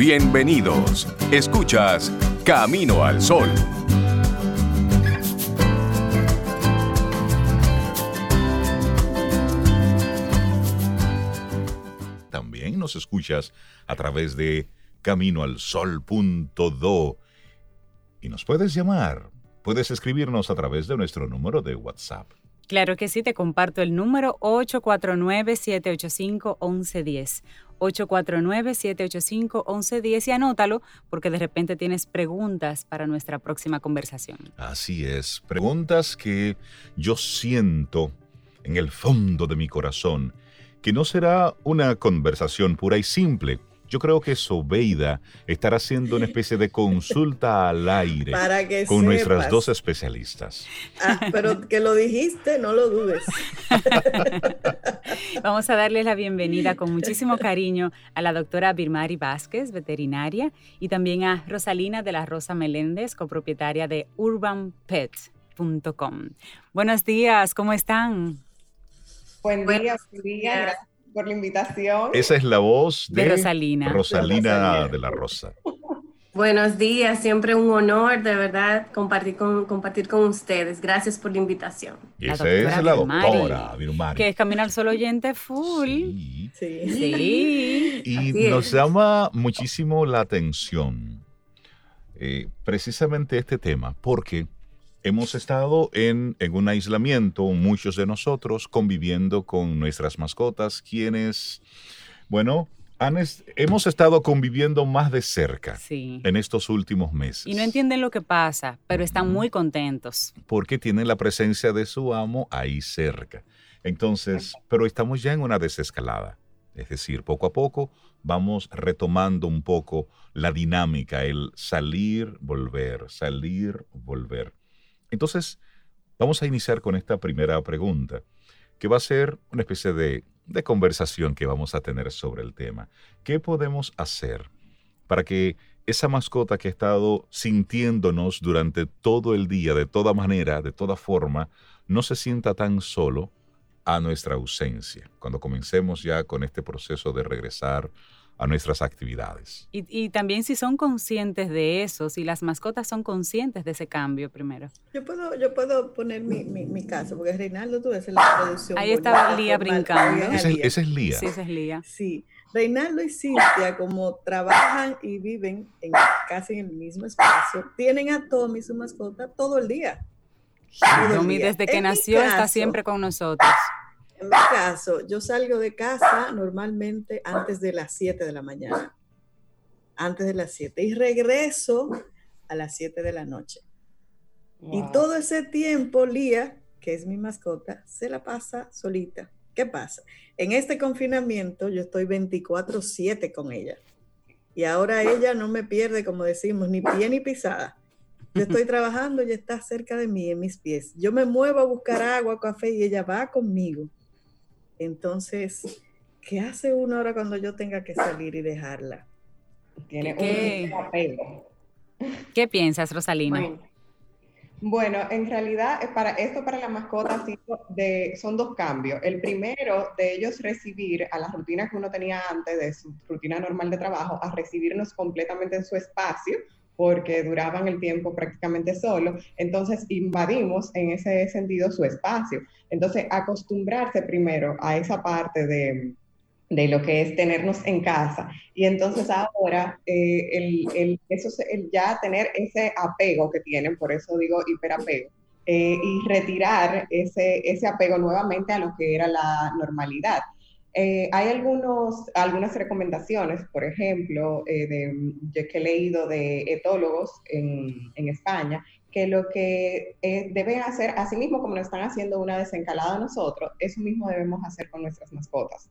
Bienvenidos. Escuchas Camino al Sol. También nos escuchas a través de caminoalsol.do y nos puedes llamar. Puedes escribirnos a través de nuestro número de WhatsApp. Claro que sí, te comparto el número 849-785-1110. 849-785-1110 y anótalo porque de repente tienes preguntas para nuestra próxima conversación. Así es, preguntas que yo siento en el fondo de mi corazón, que no será una conversación pura y simple, yo creo que Sobeida estará haciendo una especie de consulta al aire con nuestras dos especialistas. Ah, pero que lo dijiste, no lo dudes. Vamos a darles la bienvenida con muchísimo cariño a la doctora Birmari Vázquez, veterinaria, y también a Rosalina de la Rosa Meléndez, copropietaria de urbanpet.com. Buenos días, ¿cómo están? Buen día, buen día por la invitación. Esa es la voz de, Rosalina. Rosalina de la Rosa. Buenos días, siempre un honor de verdad compartir con, compartir con ustedes. Gracias por la invitación. Y esa es la doctora Virumari. Que es Caminar Solo Oyente Full. Sí. Sí. Y nos llama muchísimo la atención eh, precisamente este tema, porque hemos estado en, un aislamiento, muchos de nosotros, conviviendo con nuestras mascotas, quienes, bueno, hemos estado conviviendo más de cerca en estos últimos meses. Y no entienden lo que pasa, pero están muy contentos. Porque tienen la presencia de su amo ahí cerca. Entonces, pero estamos ya en una desescalada. Es decir, poco a poco vamos retomando un poco la dinámica, el salir, volver, salir, volver. Entonces, vamos a iniciar con esta primera pregunta, que va a ser una especie de, conversación que vamos a tener sobre el tema. ¿Qué podemos hacer para que esa mascota que ha estado sintiéndonos durante todo el día, de toda manera, de toda forma, no se sienta tan solo a nuestra ausencia, cuando comencemos ya con este proceso de regresar a nuestras actividades. Y, también si son conscientes de eso, si las mascotas son conscientes de ese cambio primero. Yo puedo, yo puedo poner mi, mi, caso, porque Reinaldo tú ves la producción. Ahí está Lía brincando. Esa es, Lía. Sí, esa es Lía. Sí. Reinaldo y Cintia, como trabajan y viven en, casi en el mismo espacio, tienen a Tommy, su mascota, todo el día. Tommy desde que nació está siempre con nosotros. En mi caso, yo salgo de casa normalmente antes de las 7 de la mañana. Antes de las 7. Y regreso a las 7 de la noche. Y todo ese tiempo, Lía, que es mi mascota, se la pasa solita. ¿Qué pasa? En este confinamiento yo estoy 24/7 con ella. Y ahora ella no me pierde, como decimos, ni pie ni pisada. Yo estoy trabajando, ella está cerca de mí, en mis pies. Yo me muevo a buscar agua, café y ella va conmigo. Entonces, ¿qué hace uno ahora cuando yo tenga que salir y dejarla? Tiene ¿Qué? un apego. ¿Qué piensas, Rosalina? Bueno. en realidad para esto para la mascota de, son dos cambios. El primero de ellos recibir a la rutina que uno tenía antes de su rutina normal de trabajo, a recibirnos completamente en su espacio, porque duraban el tiempo prácticamente solo, entonces invadimos en ese sentido su espacio. Entonces, acostumbrarse primero a esa parte de, de lo que es tenernos en casa. Y entonces ahora, eh, el, el, eso, el ya tener ese apego que tienen, por eso digo hiperapego, eh, y retirar ese, ese apego nuevamente a lo que era la normalidad. Eh, hay algunos, algunas recomendaciones, por ejemplo, eh, de, que he leído de etólogos en, España, que lo que eh, deben hacer, así mismo como lo están haciendo una desencalada nosotros, eso mismo debemos hacer con nuestras mascotas.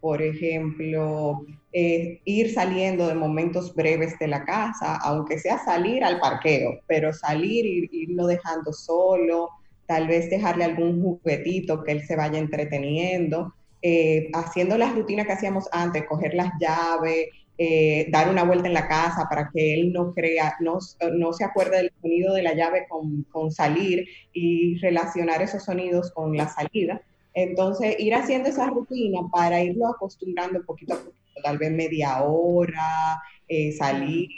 Por ejemplo, ir saliendo de momentos breves de la casa, aunque sea salir al parqueo, pero salir y irlo dejando solo, tal vez dejarle algún juguetito que él se vaya entreteniendo eh, haciendo las rutinas que hacíamos antes, coger las llaves, eh, dar una vuelta en la casa para que él no crea, no, no se acuerde del sonido de la llave con, con, salir y relacionar esos sonidos con la salida. Entonces, ir haciendo esa rutina para irlo acostumbrando poquito a poquito, tal vez media hora, eh, salir,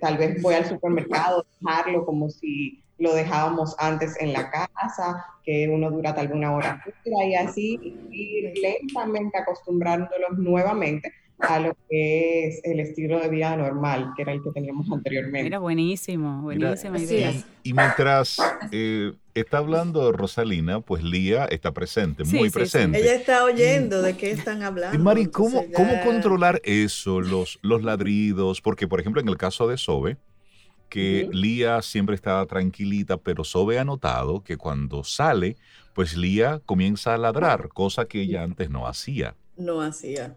tal vez voy al supermercado, dejarlo como si lo dejábamos antes en la casa, que uno dura tal vez una hora y así ir lentamente acostumbrándolos nuevamente a lo que es el estilo de vida normal, que era el que teníamos anteriormente. Era buenísimo, buenísima idea. Y, mientras eh, está hablando Rosalina, pues Lía está presente, muy presente. Ella está oyendo de qué están hablando. Y Mari, ¿cómo, ¿cómo controlar eso, los, los ladridos? Porque, por ejemplo, en el caso de Sobe, que Lía siempre está tranquilita, pero Sobe ha notado que cuando sale, pues Lía comienza a ladrar, cosa que ella antes no hacía. No hacía.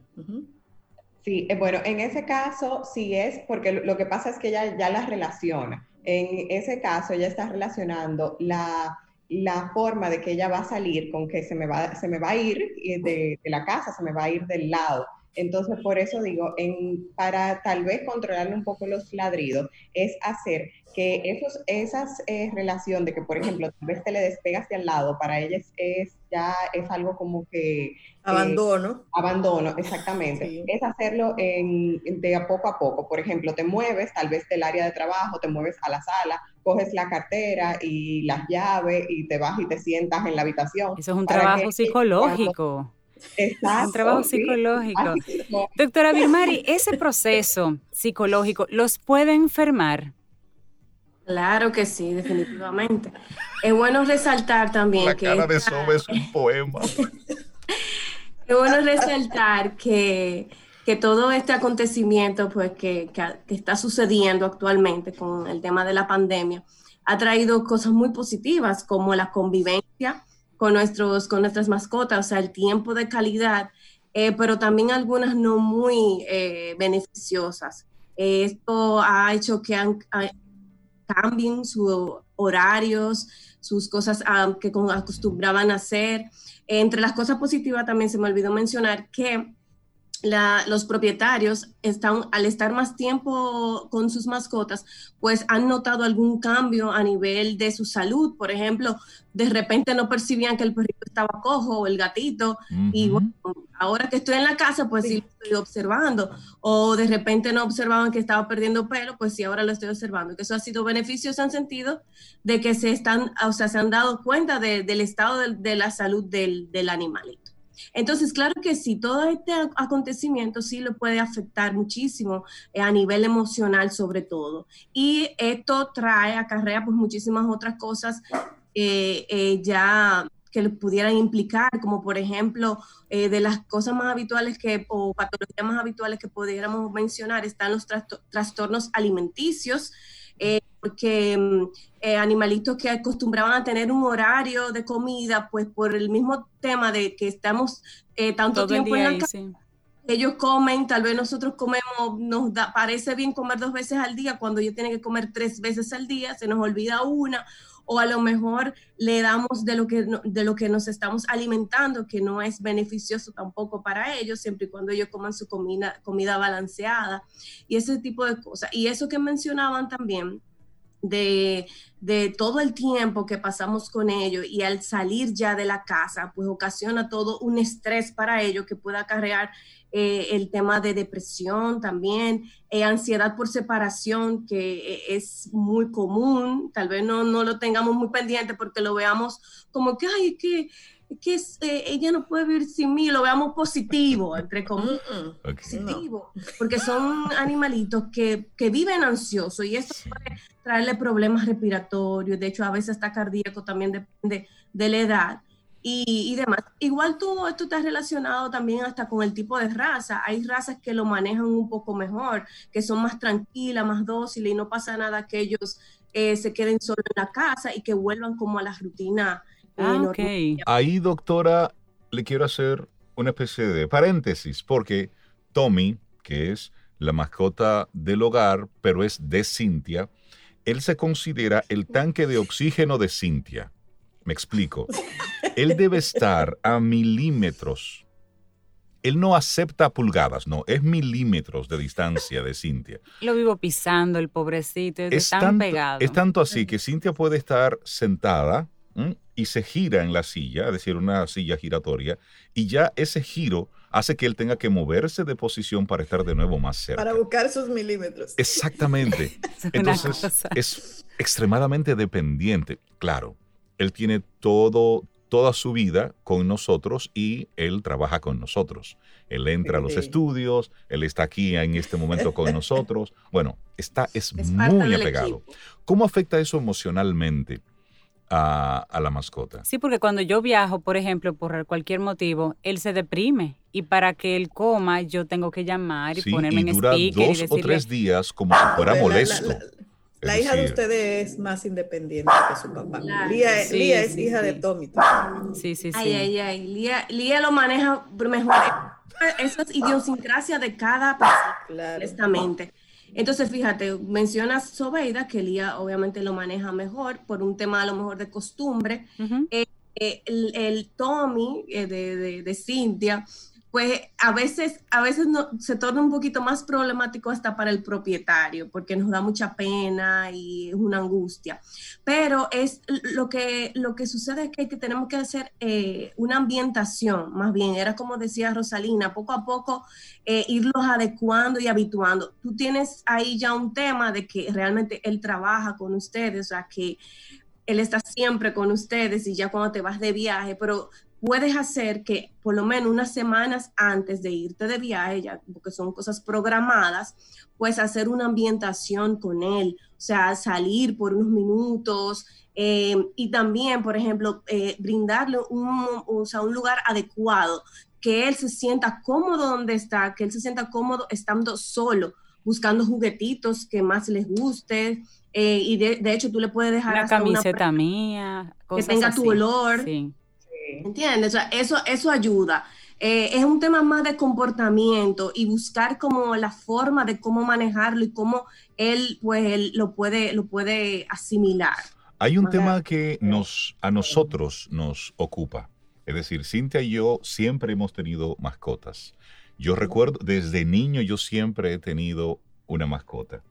Sí, eh, bueno, en ese caso sí es, porque lo que pasa es que ella ya la relaciona. En ese caso ella está relacionando la, forma de que ella va a salir con que se me va, se me va a ir de, de la casa, se me va a ir del lado. Entonces, por eso digo, en, para tal vez controlarle un poco los ladridos, es hacer que esos, esas eh, relación de que, por ejemplo, tal vez te le despegas de al lado, para ella es, ya es algo como que... Eh, abandono. abandono, exactamente. Es hacerlo en, de a poco a poco. Por ejemplo, te mueves tal vez del área de trabajo, te mueves a la sala, coges la cartera y las llaves y te vas y te sientas en la habitación. Eso es un trabajo psicológico. Exacto, un trabajo psicológico. Doctora Birmari, ese proceso psicológico los puede enfermar. Claro que sí, definitivamente. Es bueno resaltar también La que. cara de Sobe es un poema. es bueno resaltar que, que, todo este acontecimiento pues, que, que, está sucediendo actualmente con el tema de la pandemia ha traído cosas muy positivas como la convivencia con, nuestros, con nuestras mascotas, o sea, el tiempo de calidad, eh, pero también algunas no muy eh, beneficiosas. esto ha hecho que han, cambien sus horarios, sus cosas que acostumbraban hacer. Entre las cosas positivas también se me olvidó mencionar que los propietarios están, al estar más tiempo con sus mascotas, pues han notado algún cambio a nivel de su salud. Por ejemplo, de repente no percibían que el perrito estaba cojo o el gatito, y bueno, ahora que estoy en la casa, pues sí. lo estoy observando. O de repente no observaban que estaba perdiendo pelo, pues sí, ahora lo estoy observando. Que eso ha sido beneficioso en sentido de que se están, o sea, se han dado cuenta del estado de, la salud del, del animalito. Entonces, claro que sí, todo este acontecimiento sí lo puede afectar muchísimo eh, a nivel emocional sobre todo. Y esto trae, acarrea pues muchísimas otras cosas eh, eh, ya que lo pudieran implicar, como por ejemplo, de las cosas más habituales que, o patologías más habituales que pudiéramos mencionar, están los trastornos alimenticios, porque mm, eh, animalitos que acostumbraban a tener un horario de comida, pues por el mismo tema de que estamos eh, tanto tiempo en la casa, ellos comen, tal vez nosotros comemos, nos da, parece bien comer dos veces al día, cuando ellos tienen que comer tres veces al día, se nos olvida una, o a lo mejor le damos de lo que, de lo que nos estamos alimentando, que no es beneficioso tampoco para ellos, siempre y cuando ellos coman su comida, comida balanceada, y ese tipo de cosas. Y eso que mencionaban también, de, todo el tiempo que pasamos con ellos y al salir ya de la casa, pues ocasiona todo un estrés para ellos que puede acarrear eh, el tema de depresión también, eh, ansiedad por separación, que eh, es muy común, tal vez no, no, lo tengamos muy pendiente porque lo veamos como que, ay, que que eh, ella no puede vivir sin mí, lo veamos positivo, entre comillas, positivo, porque son animalitos que, que viven ansiosos y esto puede traerle problemas respiratorios, de hecho a veces está cardíaco, también depende de la edad y, y, demás. Igual todo esto está relacionado también hasta con el tipo de raza, hay razas que lo manejan un poco mejor, que son más tranquilas, más dóciles y no pasa nada que ellos eh, se queden solo en la casa y que vuelvan como a la rutina Ah, Ahí, doctora, le quiero hacer una especie de paréntesis, porque Tommy, que es la mascota del hogar, pero es de Cintia, él se considera el tanque de oxígeno de Cintia. Me explico. Él debe estar a milímetros. Él no acepta pulgadas, no, es milímetros de distancia de Cintia. Lo vivo pisando, el pobrecito, es, tan pegado. Es tanto así que Cintia puede estar sentada y se gira en la silla, es decir, una silla giratoria, y ya ese giro hace que él tenga que moverse de posición para estar de nuevo más cerca. Para buscar sus milímetros. Exactamente. Entonces es extremadamente dependiente. Claro, él tiene todo, toda su vida con nosotros y él trabaja con nosotros. Él entra a los estudios, él está aquí en este momento con nosotros. Bueno, está, es, muy apegado. ¿Cómo afecta eso emocionalmente? A, la mascota. Sí, porque cuando yo viajo, por ejemplo, por cualquier motivo, él se deprime y para que él coma yo tengo que llamar y ponerme y dura en dos o tres días como si fuera molesto. La hija de ustedes es más independiente que su papá. Lía, es hija de Tommy. Sí, sí, sí. Ay, ay, ay. Lía, Lía lo maneja mejor. Esa es idiosincrasia de cada persona, claro. honestamente. Entonces, fíjate, mencionas Sobeida, que Lía obviamente lo maneja mejor por un tema a lo mejor de costumbre. Eh, eh, el, Tommy eh, de, de, de Cintia pues a veces, a veces no, se torna un poquito más problemático hasta para el propietario, porque nos da mucha pena y es una angustia. Pero es lo que, lo que sucede es que, tenemos que hacer eh, una ambientación, más bien, era como decía Rosalina, poco a poco eh, irlos adecuando y habituando. Tú tienes ahí ya un tema de que realmente él trabaja con ustedes, o sea, que él está siempre con ustedes y ya cuando te vas de viaje, pero puedes hacer que por lo menos unas semanas antes de irte de viaje, ya, porque son cosas programadas, puedes hacer una ambientación con él, o sea, salir por unos minutos eh, y también, por ejemplo, eh, brindarle un, o sea, un lugar adecuado, que él se sienta cómodo donde está, que él se sienta cómodo estando solo, buscando juguetitos que más les guste. Eh, y de, hecho tú le puedes dejar una camiseta mía, que tenga tu olor. Sí ¿Entiendes? O sea, eso, eso ayuda. Eh, es un tema más de comportamiento y buscar como la forma de cómo manejarlo y cómo él, pues, lo, puede, lo puede asimilar. Hay un tema que nos, a nosotros nos ocupa. Es decir, Cintia y yo siempre hemos tenido mascotas. Yo recuerdo, desde niño yo siempre he tenido una mascota.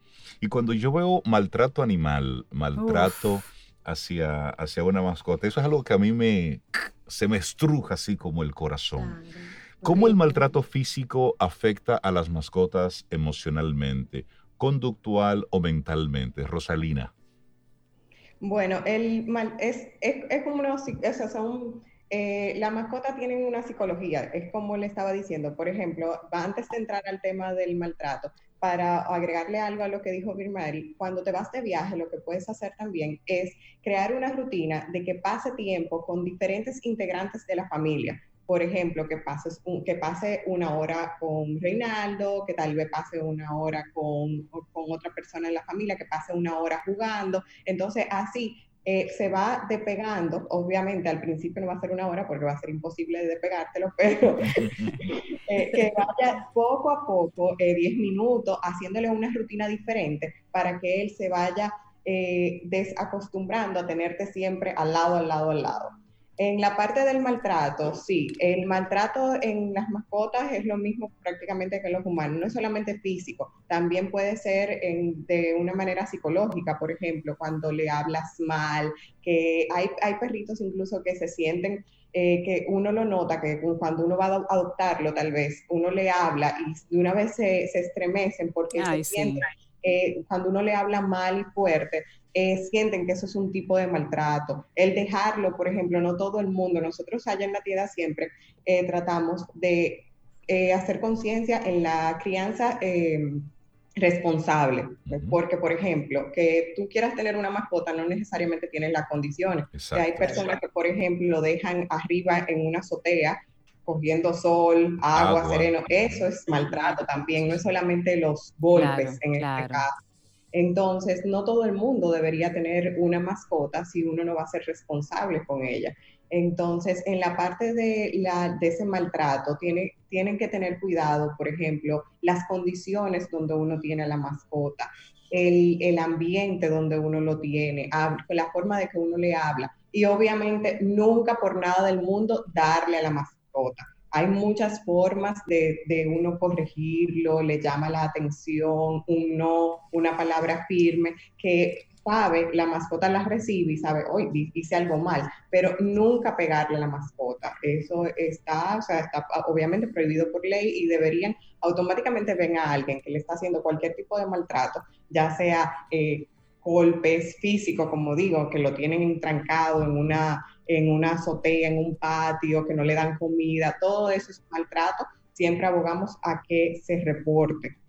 Y cuando yo veo maltrato animal, maltrato hacia, hacia una mascota, eso es algo que a mí me, se me estruja así como el corazón. ¿Cómo el maltrato físico afecta a las mascotas emocionalmente, conductual o mentalmente? Rosalina. Bueno, el es, es, como una, son, eh, la mascota tiene una psicología, es como le estaba diciendo. Por ejemplo, antes de entrar al tema del maltrato, para agregarle algo a lo que dijo Birmari, cuando te vas de viaje, lo que puedes hacer también es crear una rutina de que pase tiempo con diferentes integrantes de la familia. Por ejemplo, que, pases que pase una hora con Reinaldo, que tal vez pase una hora con, con otra persona en la familia, que pase una hora jugando. Entonces, así eh, se va despegando, obviamente al principio no va a ser una hora porque va a ser imposible de despegártelo, pero eh, que vaya poco a poco, 10 eh, minutos, haciéndole una rutina diferente para que él se vaya desacostumbrando a tenerte siempre al lado, al lado, al lado. En la parte del maltrato, sí, el maltrato en las mascotas es lo mismo prácticamente que en los humanos, no es solamente físico, también puede ser de una manera psicológica, por ejemplo, cuando le hablas mal, que hay, hay perritos incluso que se sienten eh, que uno lo nota, que cuando uno va a adoptarlo, tal vez uno le habla y de una vez se, estremecen porque se sienten, eh, cuando uno le habla mal y fuerte, eh, sienten que eso es un tipo de maltrato. El dejarlo, por ejemplo, no todo el mundo, nosotros allá en la tienda siempre eh, tratamos de eh, hacer conciencia en la crianza em, responsable, porque por ejemplo, que tú quieras tener una mascota no necesariamente tienes las condiciones. hay personas que, por ejemplo, lo dejan arriba en una azotea cogiendo sol, agua, sereno, eso es maltrato también, no es solamente los golpes en este caso. Entonces, no todo el mundo debería tener una mascota si uno no va a ser responsable con ella. Entonces, en la parte de, la, de ese maltrato, tiene, tienen que tener cuidado, por ejemplo, las condiciones donde uno tiene a la mascota, el, el ambiente donde uno lo tiene, la forma de que uno le habla. Y obviamente, nunca por nada del mundo darle a la mascota hay muchas formas de, uno corregirlo, le llama la atención, un no, una palabra firme, que sabe, la mascota la recibe y sabe, hoy hice algo mal, pero nunca pegarle a la mascota. Eso está, o sea, está obviamente prohibido por ley y deberían automáticamente ven a alguien que le está haciendo cualquier tipo de maltrato, ya sea eh, golpes físicos, como digo, que lo tienen entrancado en una, en una azotea, en un patio, que no le dan comida, todo eso es maltrato, siempre abogamos a que se reporte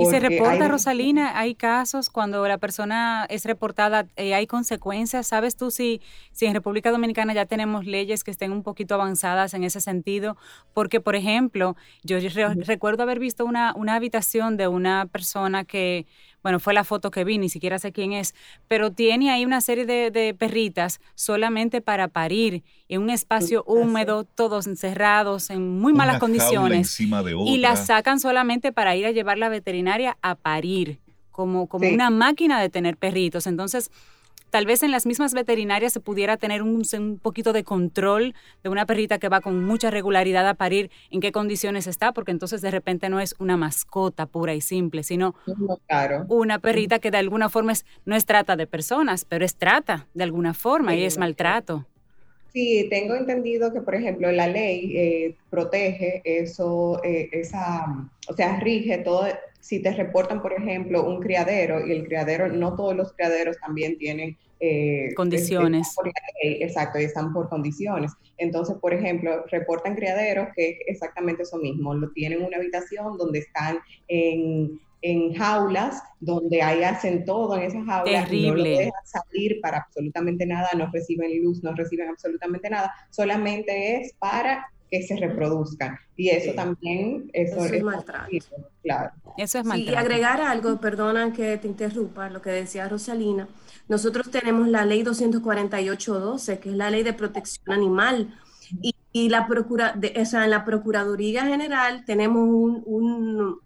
y se reporta, Rosalina, hay casos cuando la persona es reportada, eh, hay consecuencias. ¿Sabes tú si, si en República Dominicana ya tenemos leyes que estén un poquito avanzadas en ese sentido? Porque, por ejemplo, yo recuerdo haber visto una, una habitación de una persona que bueno, fue la foto que vi, ni siquiera sé quién es, pero tiene ahí una serie de, perritas solamente para parir en un espacio húmedo, todos encerrados, en muy malas condiciones. Y las sacan solamente para ir a llevar la veterinaria a parir, como, como una máquina de tener perritos. Entonces, tal vez en las mismas veterinarias se pudiera tener un, poquito de control de una perrita que va con mucha regularidad a parir, en qué condiciones está, porque entonces de repente no es una mascota pura y simple, sino una perrita que de alguna forma es, no es trata de personas, pero es trata de alguna forma y es maltrato. Sí, tengo entendido que, por ejemplo, la ley eh, protege eso, eh, esa, o sea, rige todo, si te reportan, por ejemplo, un criadero y el criadero, no todos los criaderos también tienen eh, condiciones. exacto, y están por condiciones. Entonces, por ejemplo, reportan criaderos que es exactamente eso mismo, lo tienen una habitación donde están en, jaulas, donde ahí hacen todo en esas jaulas, Terrible. no lo dejan salir para absolutamente nada, no reciben luz, no reciben absolutamente nada, solamente es para que se reproduzcan. Y eso también eso, es maltrato. Claro. Eso es maltrato. y agregar algo, perdona que te interrumpa, lo que decía Rosalina. Nosotros tenemos la ley 248.12, que es la ley de protección animal. Y, y la procura, de, esa en la Procuraduría General tenemos un, un,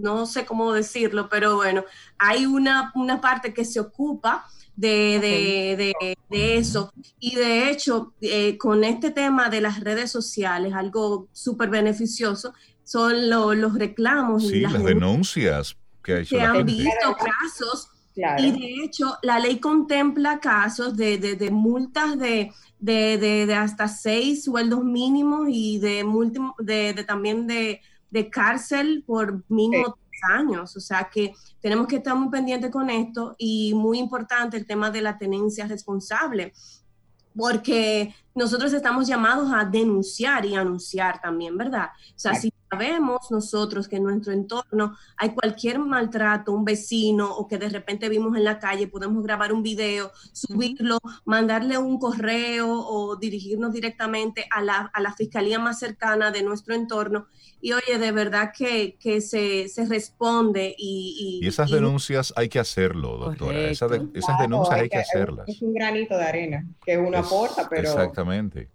no sé cómo decirlo, pero bueno, hay una, una parte que se ocupa de, eso. Y de hecho, eh, con este tema de las redes sociales, algo súper beneficioso, son los reclamos. y las, denuncias que ha hecho Se han visto casos. Y de hecho, la ley contempla casos de, multas de, de, hasta seis sueldos mínimos y de, de, también de, cárcel por mínimo años. O sea que tenemos que estar muy pendientes con esto y muy importante el tema de la tenencia responsable, porque nosotros estamos llamados a denunciar y anunciar también, ¿verdad? O sea, si sabemos nosotros que en nuestro entorno hay cualquier maltrato, un vecino o que de repente vimos en la calle, podemos grabar un video, subirlo, mandarle un correo o dirigirnos directamente a la, a la fiscalía más cercana de nuestro entorno y oye, de verdad que, que se, se, responde y... Y, esas denuncias hay que hacerlo, doctora. esas denuncias hay, que, hacerlas. Es un granito de arena que uno aporta, pero... Exactamente.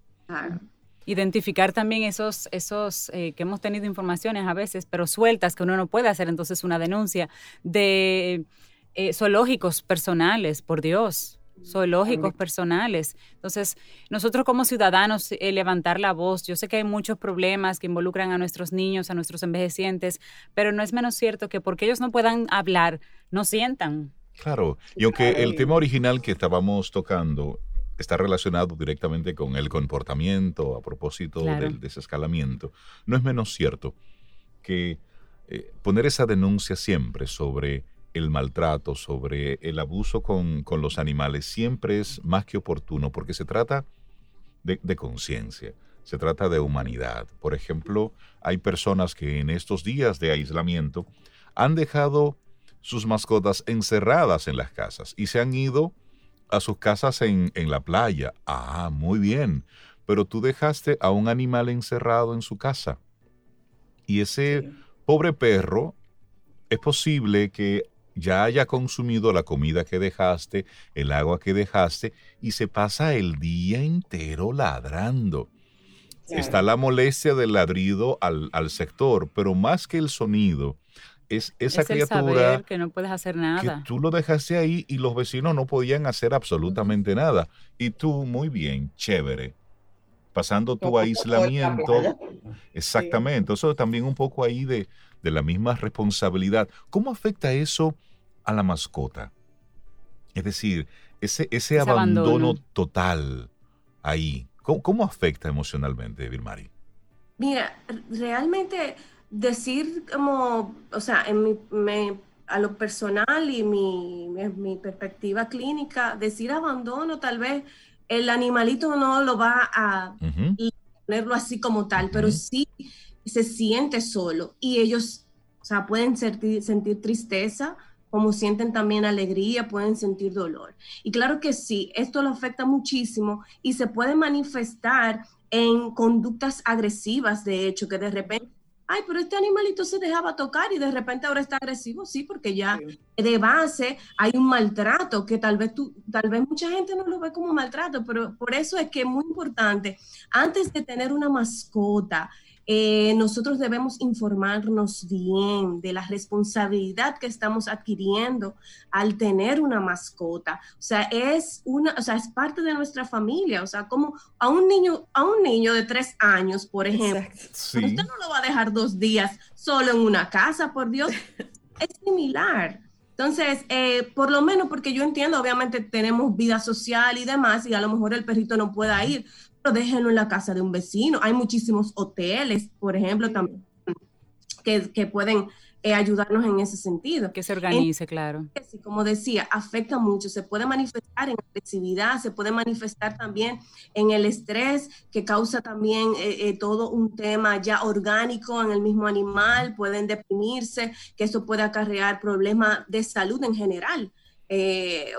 Identificar también esos, esos eh, que hemos tenido informaciones a veces, pero sueltas, que uno no puede hacer entonces una denuncia de eh, zoológicos personales, por Dios zoológicos personales. Entonces, nosotros como ciudadanos, eh, levantar la voz, yo sé que hay muchos problemas que involucran a nuestros niños, a nuestros envejecientes, pero no es menos cierto que porque ellos no puedan hablar, no sientan. Claro, y aunque el tema original que estábamos tocando está relacionado directamente con el comportamiento a propósito del desescalamiento, no es menos cierto que eh, poner esa denuncia siempre sobre el maltrato, sobre el abuso con, los animales, siempre es más que oportuno porque se trata de, conciencia, se trata de humanidad. Por ejemplo, hay personas que en estos días de aislamiento han dejado sus mascotas encerradas en las casas y se han ido a sus casas en, la playa. Ah, muy bien, pero tú dejaste a un animal encerrado en su casa. Y ese pobre perro, es posible que ya haya consumido la comida que dejaste, el agua que dejaste, y se pasa el día entero ladrando. Está la molestia del ladrido al, sector, pero más que el sonido, es esa criatura que no puedes hacer nada. Que tú lo dejaste ahí y los vecinos no podían hacer absolutamente nada. Y tú, muy bien, chévere. Pasando tu aislamiento. Exactamente. Eso también un poco ahí de, de la misma responsabilidad. ¿Cómo afecta eso a la mascota? Es decir, ese, ese, abandono, total ahí, ¿cómo, afecta emocionalmente, Vilmari? Mira, realmente decir como, o sea, en mi, a lo personal y mi, mi, perspectiva clínica, decir abandono, tal vez el animalito no lo va a ponerlo así como tal, pero sí se siente solo y ellos, o sea, pueden sentir, sentir tristeza, como sienten también alegría, pueden sentir dolor. Y claro que sí, esto lo afecta muchísimo y se puede manifestar en conductas agresivas, de hecho, que de repente, ay, pero este animalito se dejaba tocar y de repente ahora está agresivo, sí, porque ya de base hay un maltrato que tal vez tú, tal vez mucha gente no lo ve como maltrato, pero por eso es que es muy importante, antes de tener una mascota, eh, nosotros debemos informarnos bien de la responsabilidad que estamos adquiriendo al tener una mascota. O sea, es una, o sea, es parte de nuestra familia. O sea, como a un niño, a un niño de tres años, por ejemplo, usted no lo va a dejar dos días solo en una casa, por Dios. es similar. Entonces, eh, por lo menos porque yo entiendo, obviamente tenemos vida social y demás, y a lo mejor el perrito no pueda ir, déjenlo en la casa de un vecino. Hay muchísimos hoteles, por ejemplo, también, que, pueden eh, ayudarnos en ese sentido. Que se organice, claro. Sí, como decía, afecta mucho, se puede manifestar en agresividad, se puede manifestar también en el estrés que causa también eh, eh, todo un tema ya orgánico en el mismo animal, pueden deprimirse, que eso puede acarrear problemas de salud en general.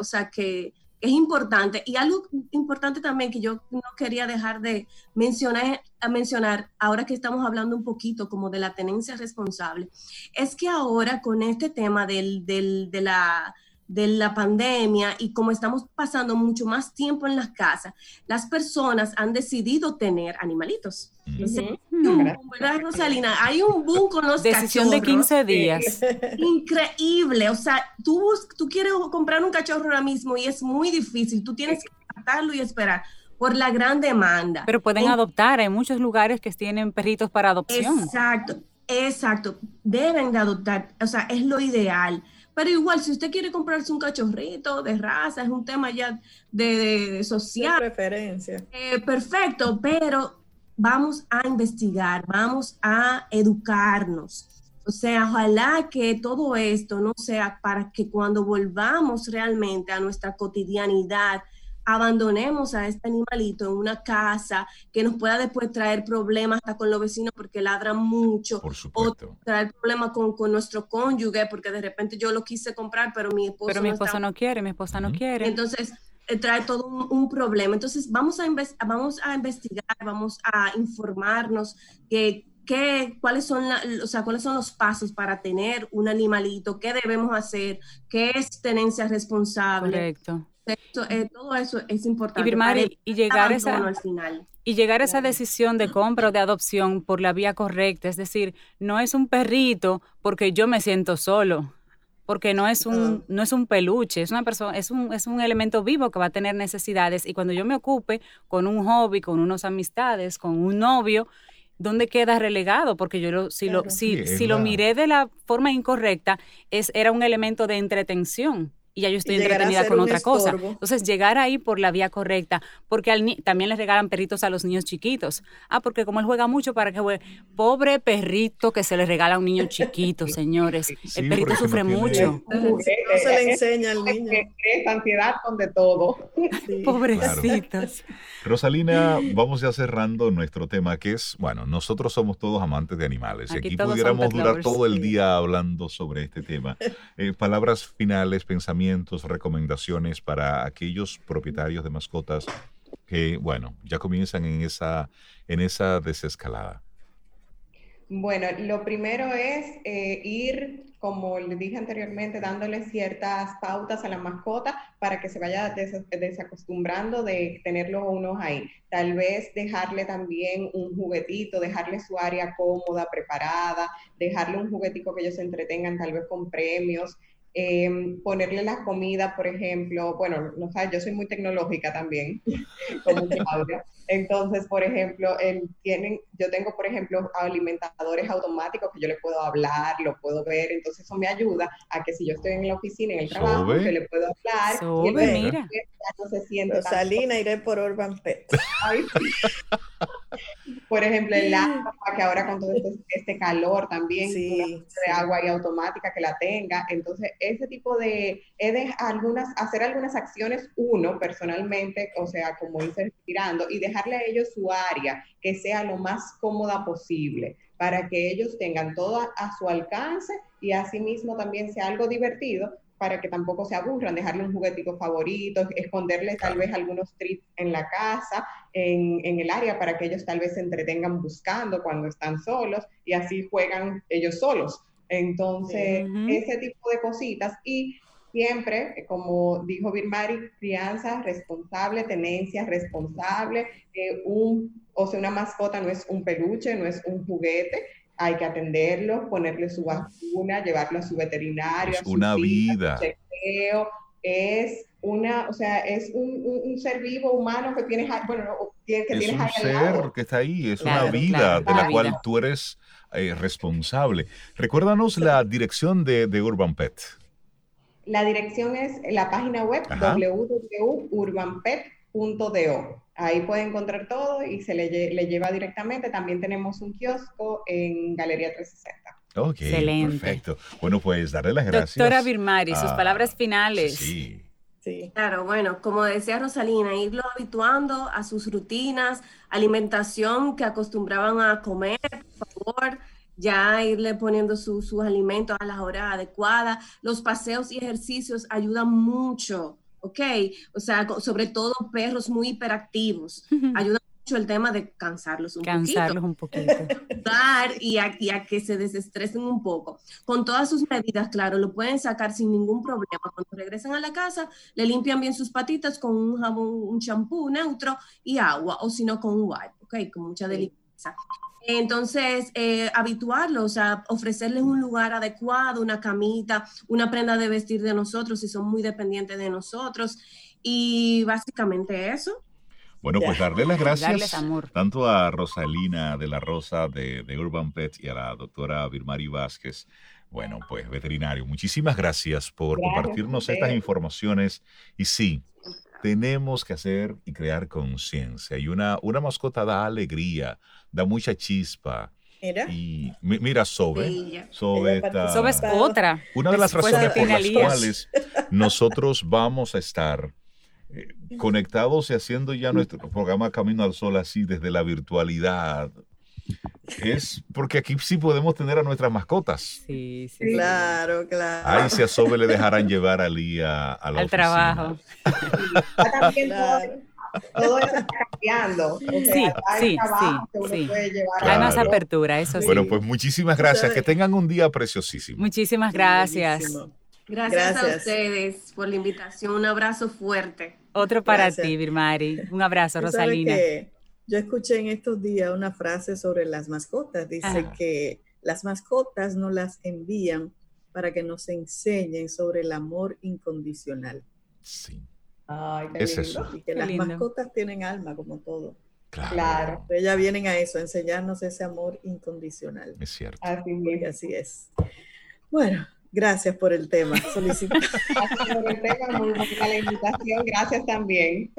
o sea que es importante. Y algo importante también que yo no quería dejar de mencionar, mencionar, ahora que estamos hablando un poquito como de la tenencia responsable, es que ahora con este tema del, del, de la de la pandemia y como estamos pasando mucho más tiempo en las casas, las personas han decidido tener animalitos. ¿Verdad, Rosalina? Hay un boom con los Decisión de 15 días. Increíble. O sea, tú, tú quieres comprar un cachorro ahora mismo y es muy difícil. Tú tienes que tratarlo y esperar por la gran demanda. Pero pueden adoptar. Hay muchos lugares que tienen perritos para adopción. Exacto, exacto. Deben de adoptar. O sea, es lo ideal. Pero igual, si usted quiere comprarse un cachorrito de raza, es un tema ya de, social. De preferencia. Eh, perfecto, pero vamos a investigar, vamos a educarnos. O sea, ojalá que todo esto no sea para que cuando volvamos realmente a nuestra cotidianidad, abandonemos a este animalito en una casa que nos pueda después traer problemas hasta con los vecinos porque ladran mucho. Por supuesto. O traer problemas con, con, nuestro cónyuge porque de repente yo lo quise comprar, pero mi esposo Pero mi esposo no, quiere, mi esposa no quiere. Entonces, eh, trae todo un, problema. Entonces, vamos a, vamos a investigar, vamos a informarnos que ¿Qué, cuáles, son o sea, cuáles son los pasos para tener un animalito, qué debemos hacer, qué es tenencia responsable. Correcto. Eh, todo eso es importante. Y, llegar, esa, al final. y llegar a esa decisión de compra o de adopción por la vía correcta, es decir, no es un perrito porque yo me siento solo, porque no es un, no es un peluche, es una persona, es un, es un elemento vivo que va a tener necesidades. Y cuando yo me ocupe con un hobby, con unas amistades, con un novio, ¿dónde queda relegado? Porque yo lo, si, lo, si, si lo miré de la forma incorrecta, es, era un elemento de entretención y ya yo estoy entretenida con otra cosa. Entonces, llegar ahí por la vía correcta, porque al también les regalan perritos a los niños chiquitos. Ah, porque como él juega mucho para que juegue. Pobre perrito que se le regala a un niño chiquito, señores. el perrito sufre mucho. No se le enseña al niño. Es ansiedad con de todo. Pobrecitos. Rosalina, vamos ya cerrando nuestro tema, que es, bueno, nosotros somos todos amantes de animales. y aquí pudiéramos durar todo el día hablando sobre este tema. Eh, palabras finales, pensamientos, recomendaciones para aquellos propietarios de mascotas que, bueno, ya comienzan en esa, en esa desescalada. Bueno, lo primero es eh, ir como le dije anteriormente, dándole ciertas pautas a la mascota para que se vaya desacostumbrando de tenerlo unos ahí. Tal vez dejarle también un juguetito, dejarle su área cómoda, preparada, dejarle un juguetico que ellos se entretengan tal vez con premios. Em, ponerle la comida, por ejemplo, bueno, no sabes, yo soy muy tecnológica también, como. Entonces, por ejemplo, tienen, yo tengo, por ejemplo, alimentadores automáticos que yo le puedo hablar, lo puedo ver, entonces eso me ayuda a que si yo estoy en la oficina, en el trabajo, que le puedo hablar, Sobe, y mira. no se siente Rosalina, iré por Urban Pet. por ejemplo, el agua, que ahora con todo este, este calor también, sí, de agua y automática que la tenga, entonces ese tipo de, de algunas, hacer algunas acciones uno personalmente, o sea, como irse respirando y dejarle a ellos su área que sea lo más cómoda posible para que ellos tengan todo a, su alcance y asimismo también sea algo divertido para que tampoco se aburran, dejarle un juguetito favorito, esconderle tal vez algunos trips en la casa, en, en, el área, para que ellos tal vez se entretengan buscando cuando están solos y así juegan ellos solos. Entonces, ese tipo de cositas. Y siempre, como dijo Birmari, crianza responsable, tenencia responsable, eh, un, o sea, una mascota no es un peluche, no es un juguete, hay que atenderlo, ponerle su vacuna, llevarlo a su veterinario. Es una vida. es una, o sea, es un, ser vivo humano que tienes, bueno, que es tienes un ser que está ahí, es una vida de la cual tú eres eh, responsable. Recuérdanos la dirección de, Urban Pet. La dirección es la página web www.urbanpet.do. Ahí puede encontrar todo y se le, lleva directamente. También tenemos un kiosco en Galería 360. Ok, Excelente. perfecto. Bueno, pues darle las gracias. Doctora Birmari, sus ah, palabras finales. Sí. Claro, bueno, como decía Rosalina, irlo habituando a sus rutinas, alimentación que acostumbraban a comer, por favor, ya irle poniendo sus alimentos a las horas adecuadas. Los paseos y ejercicios ayudan mucho, ¿ok? O sea, sobre todo perros muy hiperactivos, ayudan el tema de cansarlos un Cansarlos un poquito. Y a, y a, que se desestresen un poco. Con todas sus medidas, claro, lo pueden sacar sin ningún problema. Cuando regresan a la casa, le limpian bien sus patitas con un jabón, un champú neutro y agua, o si no, con un wipe, ¿ok? Con mucha delicadeza. Entonces, eh, habituarlos, o sea, ofrecerles un lugar adecuado, una camita, una prenda de vestir de nosotros si son muy dependientes de nosotros. Y básicamente eso. Bueno, pues darle las gracias tanto a Rosalina de la Rosa de, Urban Pet y a la doctora Birmari Vázquez. Bueno, pues veterinario, muchísimas gracias por compartirnos estas informaciones. Y sí, tenemos que hacer y crear conciencia. Y una, una mascota da alegría, da mucha chispa. Mira. Y mira, Sobe. Sobe, es otra. Una de las razones por las cuales nosotros vamos a estar eh, conectados y haciendo ya nuestro programa Camino al Sol así desde la virtualidad. Es porque aquí sí podemos tener a nuestras mascotas. Sí, sí. Claro, claro. Ahí si a Sobe le dejarán llevar a Lía a la Al trabajo. todo eso está cambiando. sí, sí, sí, Hay más apertura, eso sí. Bueno, pues muchísimas gracias. Que tengan un día preciosísimo. Muchísimas gracias. Gracias, a ustedes por la invitación. Un abrazo fuerte. Otro para ti, Birmari. Un abrazo, Rosalina. Yo escuché en estos días una frase sobre las mascotas. Dice que las mascotas no las envían para que nos enseñen sobre el amor incondicional. Sí. Ay, es eso. Y que las mascotas tienen alma como todo. Claro. claro. Ellas vienen a eso, a enseñarnos ese amor incondicional. Es cierto. Así, así es. Bueno, Gracias por el tema. Gracias por el tema, muy buena la invitación. Gracias también.